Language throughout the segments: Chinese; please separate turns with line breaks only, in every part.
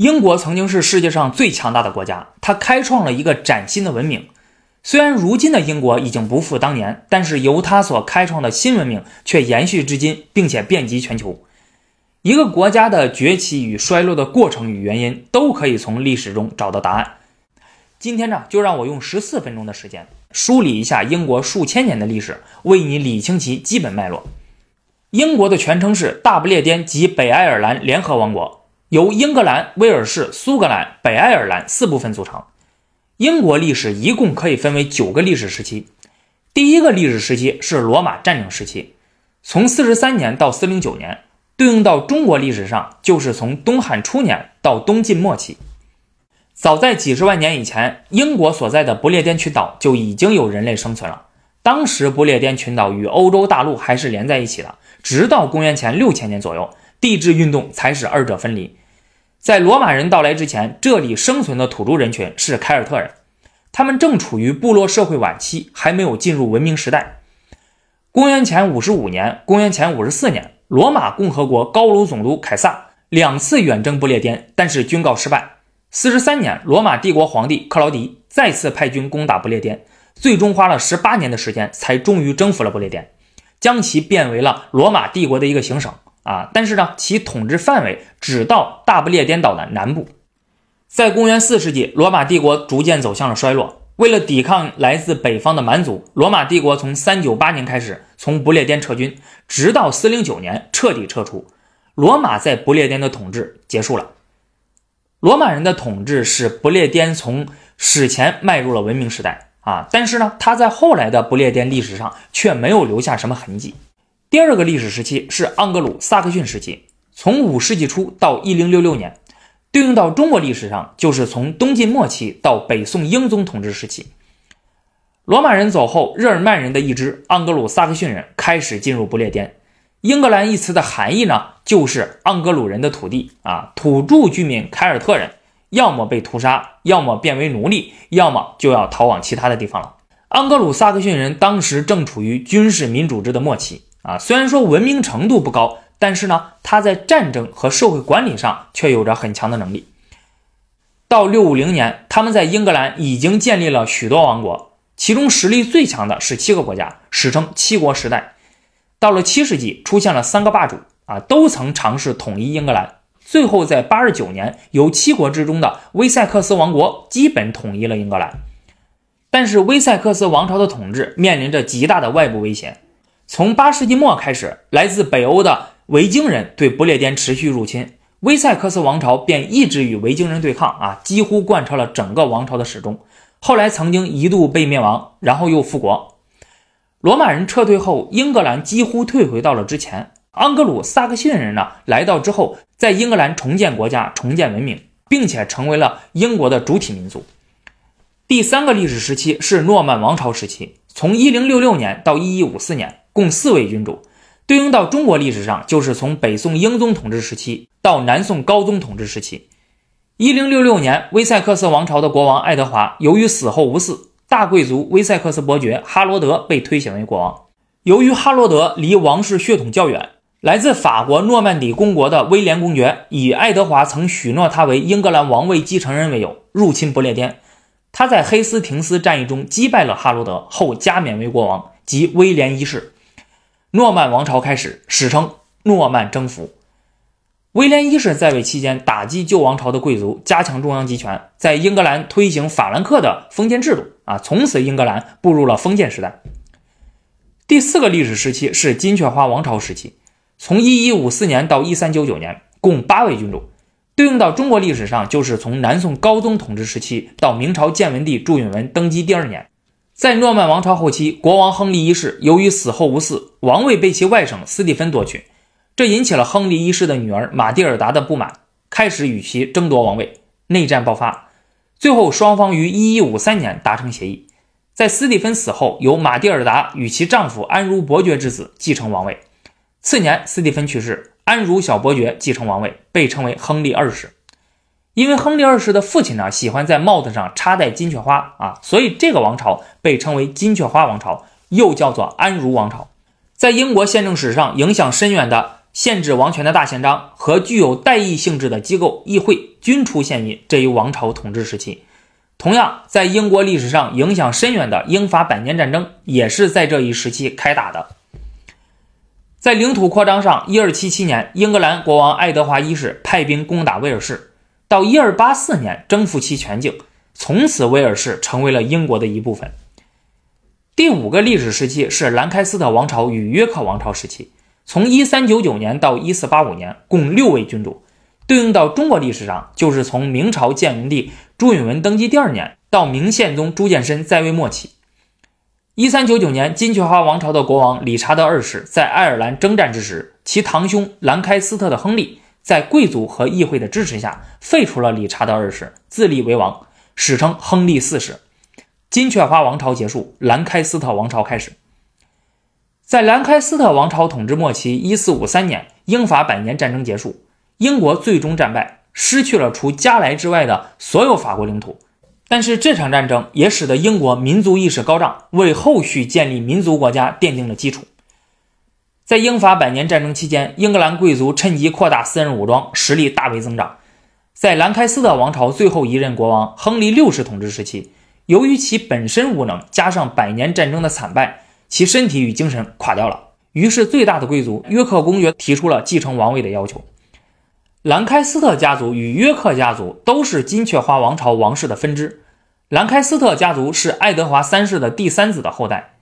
英国曾经是世界上最强大的国家，它开创了一个崭新的文明。虽然如今的英国已经不复当年，但是由它所开创的新文明却延续至今，并且遍及全球。一个国家的崛起与衰落的过程与原因，都可以从历史中找到答案。今天呢，就让我用十四分钟的时间梳理一下英国数千年的历史，为你理清其基本脉络。英国的全称是大不列颠及北爱尔兰联合王国。由英格兰、威尔士、苏格兰、北爱尔兰四部分组成。英国历史一共可以分为九个历史时期。第一个历史时期是罗马占领时期，从四十三年到四零九年，对应到中国历史上就是从东汉初年到东晋末期。早在几十万年以前，英国所在的不列颠群岛就已经有人类生存了。当时不列颠群岛与欧洲大陆还是连在一起的，直到公元前六千年左右，地质运动才使二者分离。在罗马人到来之前，这里生存的土著人群是凯尔特人，他们正处于部落社会晚期，还没有进入文明时代。公元前五十五年、公元前五十四年，罗马共和国高卢总督凯撒两次远征不列颠，但是均告失败。四十三年，罗马帝国皇帝克劳迪再次派军攻打不列颠，最终花了十八年的时间，才终于征服了不列颠，将其变为了罗马帝国的一个行省。啊，但是呢，其统治范围只到大不列颠岛的南部。在公元四世纪，罗马帝国逐渐走向了衰落。为了抵抗来自北方的蛮族，罗马帝国从三九八年开始从不列颠撤军，直到四零九年彻底撤出。罗马在不列颠的统治结束了。罗马人的统治使不列颠从史前迈入了文明时代啊，但是呢，他在后来的不列颠历史上却没有留下什么痕迹。第二个历史时期是盎格鲁撒克逊时期，从五世纪初到一零六六年，对应到中国历史上就是从东晋末期到北宋英宗统治时期。罗马人走后，日耳曼人的一支盎格鲁撒克逊人开始进入不列颠。英格兰一词的含义呢，就是盎格鲁人的土地啊，土著居民凯尔特人要么被屠杀，要么变为奴隶，要么就要逃往其他的地方了。盎格鲁撒克逊人当时正处于军事民主制的末期。啊，虽然说文明程度不高，但是呢，他在战争和社会管理上却有着很强的能力。到六五零年，他们在英格兰已经建立了许多王国，其中实力最强的是七个国家，史称七国时代。到了七世纪，出现了三个霸主啊，都曾尝试统一英格兰，最后在八十九年，由七国之中的威塞克斯王国基本统一了英格兰。但是威塞克斯王朝的统治面临着极大的外部威胁。从八世纪末开始，来自北欧的维京人对不列颠持续入侵，威塞克斯王朝便一直与维京人对抗啊，几乎贯彻了整个王朝的始终。后来曾经一度被灭亡，然后又复国。罗马人撤退后，英格兰几乎退回到了之前。盎格鲁撒克逊人呢，来到之后，在英格兰重建国家、重建文明，并且成为了英国的主体民族。第三个历史时期是诺曼王朝时期，从一零六六年到一一五四年。共四位君主，对应到中国历史上，就是从北宋英宗统治时期到南宋高宗统治时期。一零六六年，威塞克斯王朝的国王爱德华由于死后无嗣，大贵族威塞克斯伯爵哈罗德被推选为国王。由于哈罗德离王室血统较远，来自法国诺曼底公国的威廉公爵以爱德华曾许诺他为英格兰王位继承人为由，入侵不列颠。他在黑斯廷斯战役中击败了哈罗德后，加冕为国王，即威廉一世。诺曼王朝开始，史称诺曼征服。威廉一世在位期间，打击旧王朝的贵族，加强中央集权，在英格兰推行法兰克的封建制度。啊，从此英格兰步入了封建时代。第四个历史时期是金雀花王朝时期，从一一五四年到一三九九年，共八位君主。对应到中国历史上，就是从南宋高宗统治时期到明朝建文帝朱允文登基第二年。在诺曼王朝后期，国王亨利一世由于死后无嗣，王位被其外甥斯蒂芬夺取，这引起了亨利一世的女儿玛蒂尔达的不满，开始与其争夺王位，内战爆发。最后，双方于1153年达成协议，在斯蒂芬死后，由玛蒂尔达与其丈夫安茹伯爵之子继承王位。次年，斯蒂芬去世，安茹小伯爵继承王位，被称为亨利二世。因为亨利二世的父亲呢喜欢在帽子上插戴金雀花啊，所以这个王朝被称为金雀花王朝，又叫做安茹王朝。在英国宪政史上影响深远的限制王权的大宪章和具有代议性质的机构议会均出现于这一王朝统治时期。同样，在英国历史上影响深远的英法百年战争也是在这一时期开打的。在领土扩张上，一二七七年，英格兰国王爱德华一世派兵攻打威尔士，到一二八四年征服其全境，从此威尔士成为了英国的一部分。第五个历史时期是兰开斯特王朝与约克王朝时期，从一三九九年到一四八五年，共六位君主。对应到中国历史上，就是从明朝建文帝朱允炆登基第二年到明宪宗朱见深在位末期。一三九九年，金雀花王朝的国王理查德二世在爱尔兰征战之时，其堂兄兰开斯特的亨利在贵族和议会的支持下废除了理查德二世，自立为王，史称亨利四世。金雀花王朝结束，兰开斯特王朝开始。在兰开斯特王朝统治末期，一四五三年，英法百年战争结束。英国最终战败，失去了除加莱之外的所有法国领土。但是这场战争也使得英国民族意识高涨，为后续建立民族国家奠定了基础。在英法百年战争期间，英格兰贵族趁机扩大私人武装，实力大为增长。在兰开斯特王朝最后一任国王亨利六世统治时期，由于其本身无能，加上百年战争的惨败，其身体与精神垮掉了。于是，最大的贵族约克公爵提出了继承王位的要求。兰开斯特家族与约克家族都是金雀花王朝王室的分支。兰开斯特家族是爱德华三世的第三子的后代，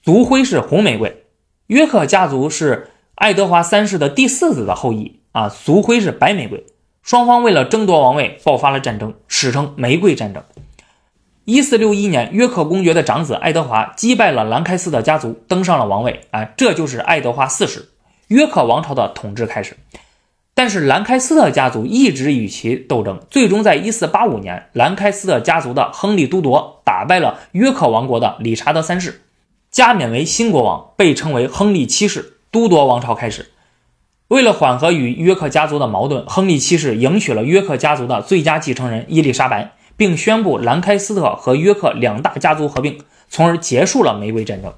族徽是红玫瑰；约克家族是爱德华三世的第四子的后裔，啊，族徽是白玫瑰。双方为了争夺王位爆发了战争，史称玫瑰战争。一四六一年，约克公爵的长子爱德华击败了兰开斯特家族，登上了王位。啊，这就是爱德华四世，约克王朝的统治开始。但是兰开斯特家族一直与其斗争，最终在1485年，兰开斯特家族的亨利都铎打败了约克王国的理查德三世，加冕为新国王，被称为亨利七世，都铎王朝开始。为了缓和与约克家族的矛盾，亨利七世迎娶了约克家族的最佳继承人伊丽莎白，并宣布兰开斯特和约克两大家族合并，从而结束了玫瑰战争。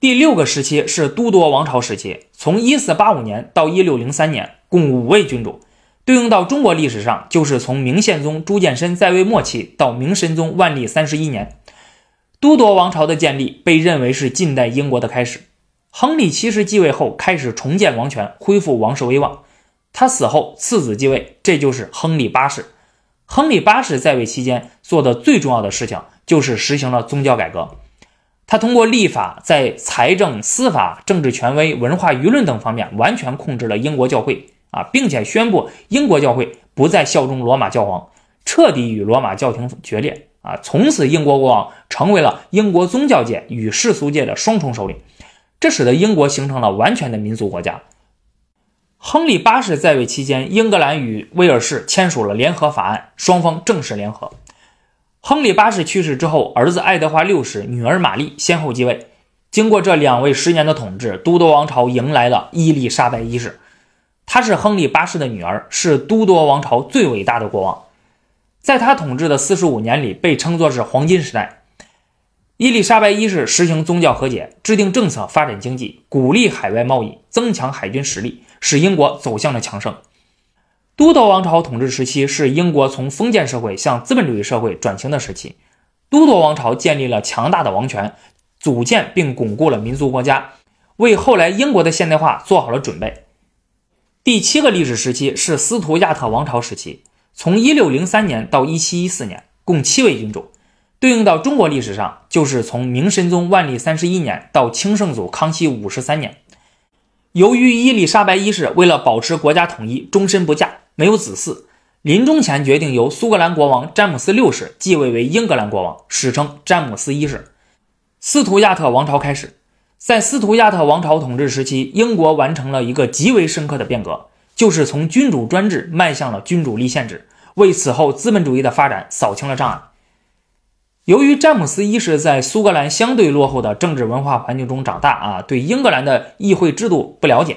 第六个时期是都铎王朝时期，从1485年到1603年。共五位君主，对应到中国历史上，就是从明宪宗朱见深在位末期到明神宗万历三十一年，都铎王朝的建立被认为是近代英国的开始。亨利七世继位后，开始重建王权，恢复王室威望。他死后，次子继位，这就是亨利八世。亨利八世在位期间做的最重要的事情，就是实行了宗教改革。他通过立法，在财政、司法、政治权威、文化舆论等方面，完全控制了英国教会。啊，并且宣布英国教会不再效忠罗马教皇，彻底与罗马教廷决裂。啊，从此英国国王成为了英国宗教界与世俗界的双重首领，这使得英国形成了完全的民族国家。亨利八世在位期间，英格兰与威尔士签署了联合法案，双方正式联合。亨利八世去世之后，儿子爱德华六世、女儿玛丽先后继位。经过这两位十年的统治，都铎王朝迎来了伊丽莎白一世。她是亨利八世的女儿，是都铎王朝最伟大的国王，在他统治的四十五年里，被称作是黄金时代。伊丽莎白一世实行宗教和解，制定政策，发展经济，鼓励海外贸易，增强海军实力，使英国走向了强盛。都铎王朝统治时期是英国从封建社会向资本主义社会转型的时期，都铎王朝建立了强大的王权，组建并巩固了民族国家，为后来英国的现代化做好了准备。第七个历史时期是斯图亚特王朝时期，从一六零三年到一七一四年，共七位君主。对应到中国历史上，就是从明神宗万历三十一年到清圣祖康熙五十三年。由于伊丽莎白一世为了保持国家统一，终身不嫁，没有子嗣，临终前决定由苏格兰国王詹姆斯六世继位为英格兰国王，史称詹姆斯一世。斯图亚特王朝开始。在斯图亚特王朝统治时期，英国完成了一个极为深刻的变革，就是从君主专制迈向了君主立宪制，为此后资本主义的发展扫清了障碍。由于詹姆斯一世在苏格兰相对落后的政治文化环境中长大啊，对英格兰的议会制度不了解，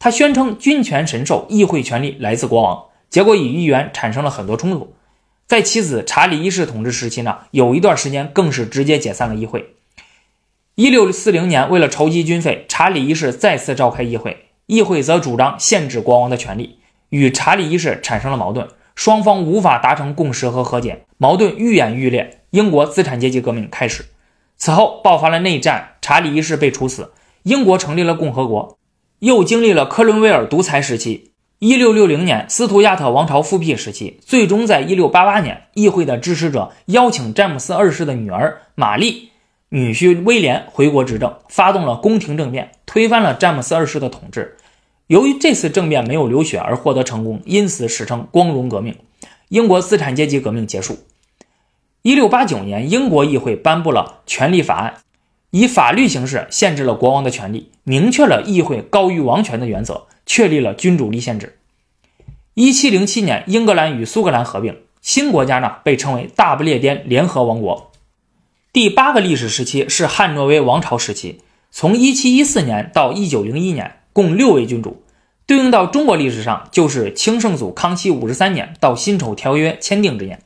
他宣称君权神授，议会权力来自国王，结果与议员产生了很多冲突。在其子查理一世统治时期呢，有一段时间更是直接解散了议会。一六四零年，为了筹集军费，查理一世再次召开议会。议会则主张限制国王的权利，与查理一世产生了矛盾，双方无法达成共识和和解，矛盾愈演愈烈。英国资产阶级革命开始，此后爆发了内战，查理一世被处死，英国成立了共和国，又经历了克伦威尔独裁时期。一六六零年，斯图亚特王朝复辟时期，最终在一六八八年，议会的支持者邀请詹姆斯二世的女儿玛丽、女婿威廉回国执政，发动了宫廷政变，推翻了詹姆斯二世的统治。由于这次政变没有流血而获得成功，因此史称“光荣革命”。英国资产阶级革命结束。一六八九年，英国议会颁布了权利法案，以法律形式限制了国王的权利，明确了议会高于王权的原则。确立了君主立宪制。一七零七年，英格兰与苏格兰合并，新国家呢被称为大不列颠联合王国。第八个历史时期是汉诺威王朝时期，从一七一四年到一九零一年，共六位君主。对应到中国历史上，就是清圣祖康熙五十三年到辛丑条约签订之年。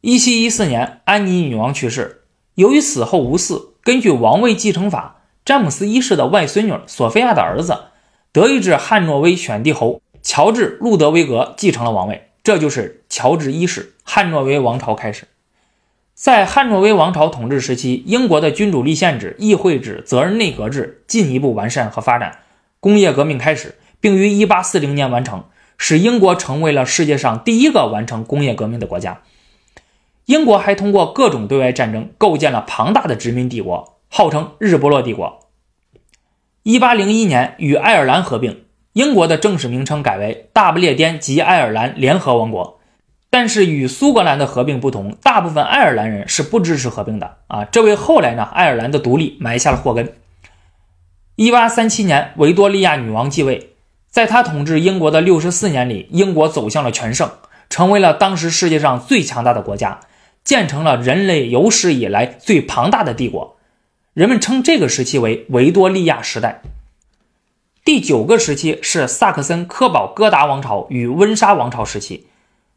一七一四年，安妮女王去世，由于死后无嗣，根据王位继承法，詹姆斯一世的外孙女索菲亚的儿子。德意志汉诺威选帝侯乔治·路德维格继承了王位，这就是乔治一世，汉诺威王朝开始。在汉诺威王朝统治时期，英国的君主立宪制、议会制、责任内阁制进一步完善和发展，工业革命开始，并于1840年完成，使英国成为了世界上第一个完成工业革命的国家。英国还通过各种对外战争，构建了庞大的殖民帝国，号称日不落帝国。一八零一年与爱尔兰合并，英国的正式名称改为大不列颠及爱尔兰联合王国。但是与苏格兰的合并不同，大部分爱尔兰人是不支持合并的啊，这为后来呢爱尔兰的独立埋下了祸根。一八三七年，维多利亚女王继位，在她统治英国的六十四年里，英国走向了全盛，成为了当时世界上最强大的国家，建成了人类有史以来最庞大的帝国。人们称这个时期为维多利亚时代。第九个时期是萨克森科堡哥达王朝与温莎王朝时期，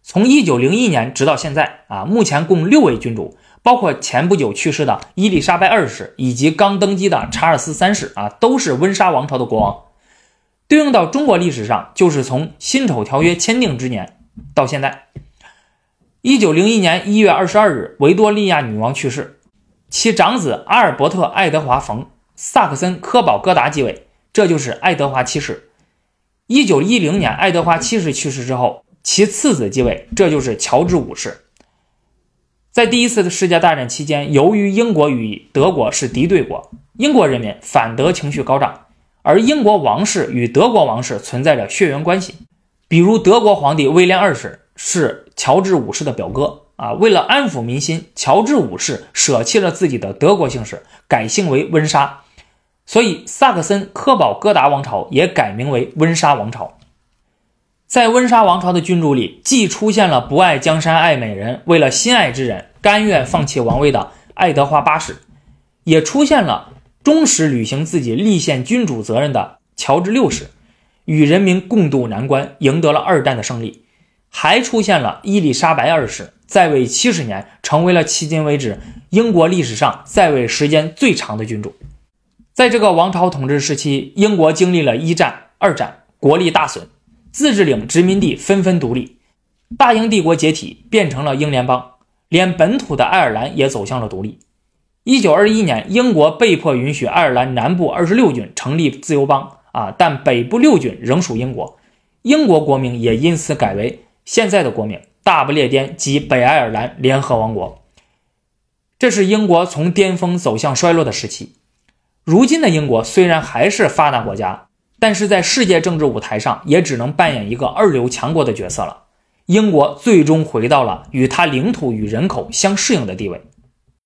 从一九零一年直到现在啊，目前共六位君主，包括前不久去世的伊丽莎白二世以及刚登基的查尔斯三世啊，都是温莎王朝的国王。对应到中国历史上，就是从辛丑条约签订之年到现在。一九零一年一月二十二日，维多利亚女王去世。其长子阿尔伯特·爱德华·冯·萨克森科堡哥达继位，这就是爱德华七世。一九一零年，爱德华七世去世之后，其次子继位，这就是乔治五世。在第一次的世界大战期间，由于英国与德国是敌对国，英国人民反德情绪高涨，而英国王室与德国王室存在着血缘关系，比如德国皇帝威廉二世是乔治五世的表哥。啊，为了安抚民心，乔治五世舍弃了自己的德国姓氏，改姓为温莎，所以萨克森科堡哥达王朝也改名为温莎王朝。在温莎王朝的君主里，既出现了不爱江山爱美人，为了心爱之人甘愿放弃王位的爱德华八世，也出现了忠实履行自己立宪君主责任的乔治六世，与人民共度难关，赢得了二战的胜利，还出现了伊丽莎白二世。在位七十年，成为了迄今为止英国历史上在位时间最长的君主。在这个王朝统治时期，英国经历了一战、二战，国力大损，自治领殖民地纷纷独立，大英帝国解体，变成了英联邦，连本土的爱尔兰也走向了独立。一九二一年，英国被迫允许爱尔兰南部二十六郡成立自由邦啊，但北部六郡仍属英国，英国国名也因此改为现在的国名。大不列颠及北爱尔兰联合王国，这是英国从巅峰走向衰落的时期。如今的英国虽然还是发达国家，但是在世界政治舞台上也只能扮演一个二流强国的角色了。英国最终回到了与它领土与人口相适应的地位。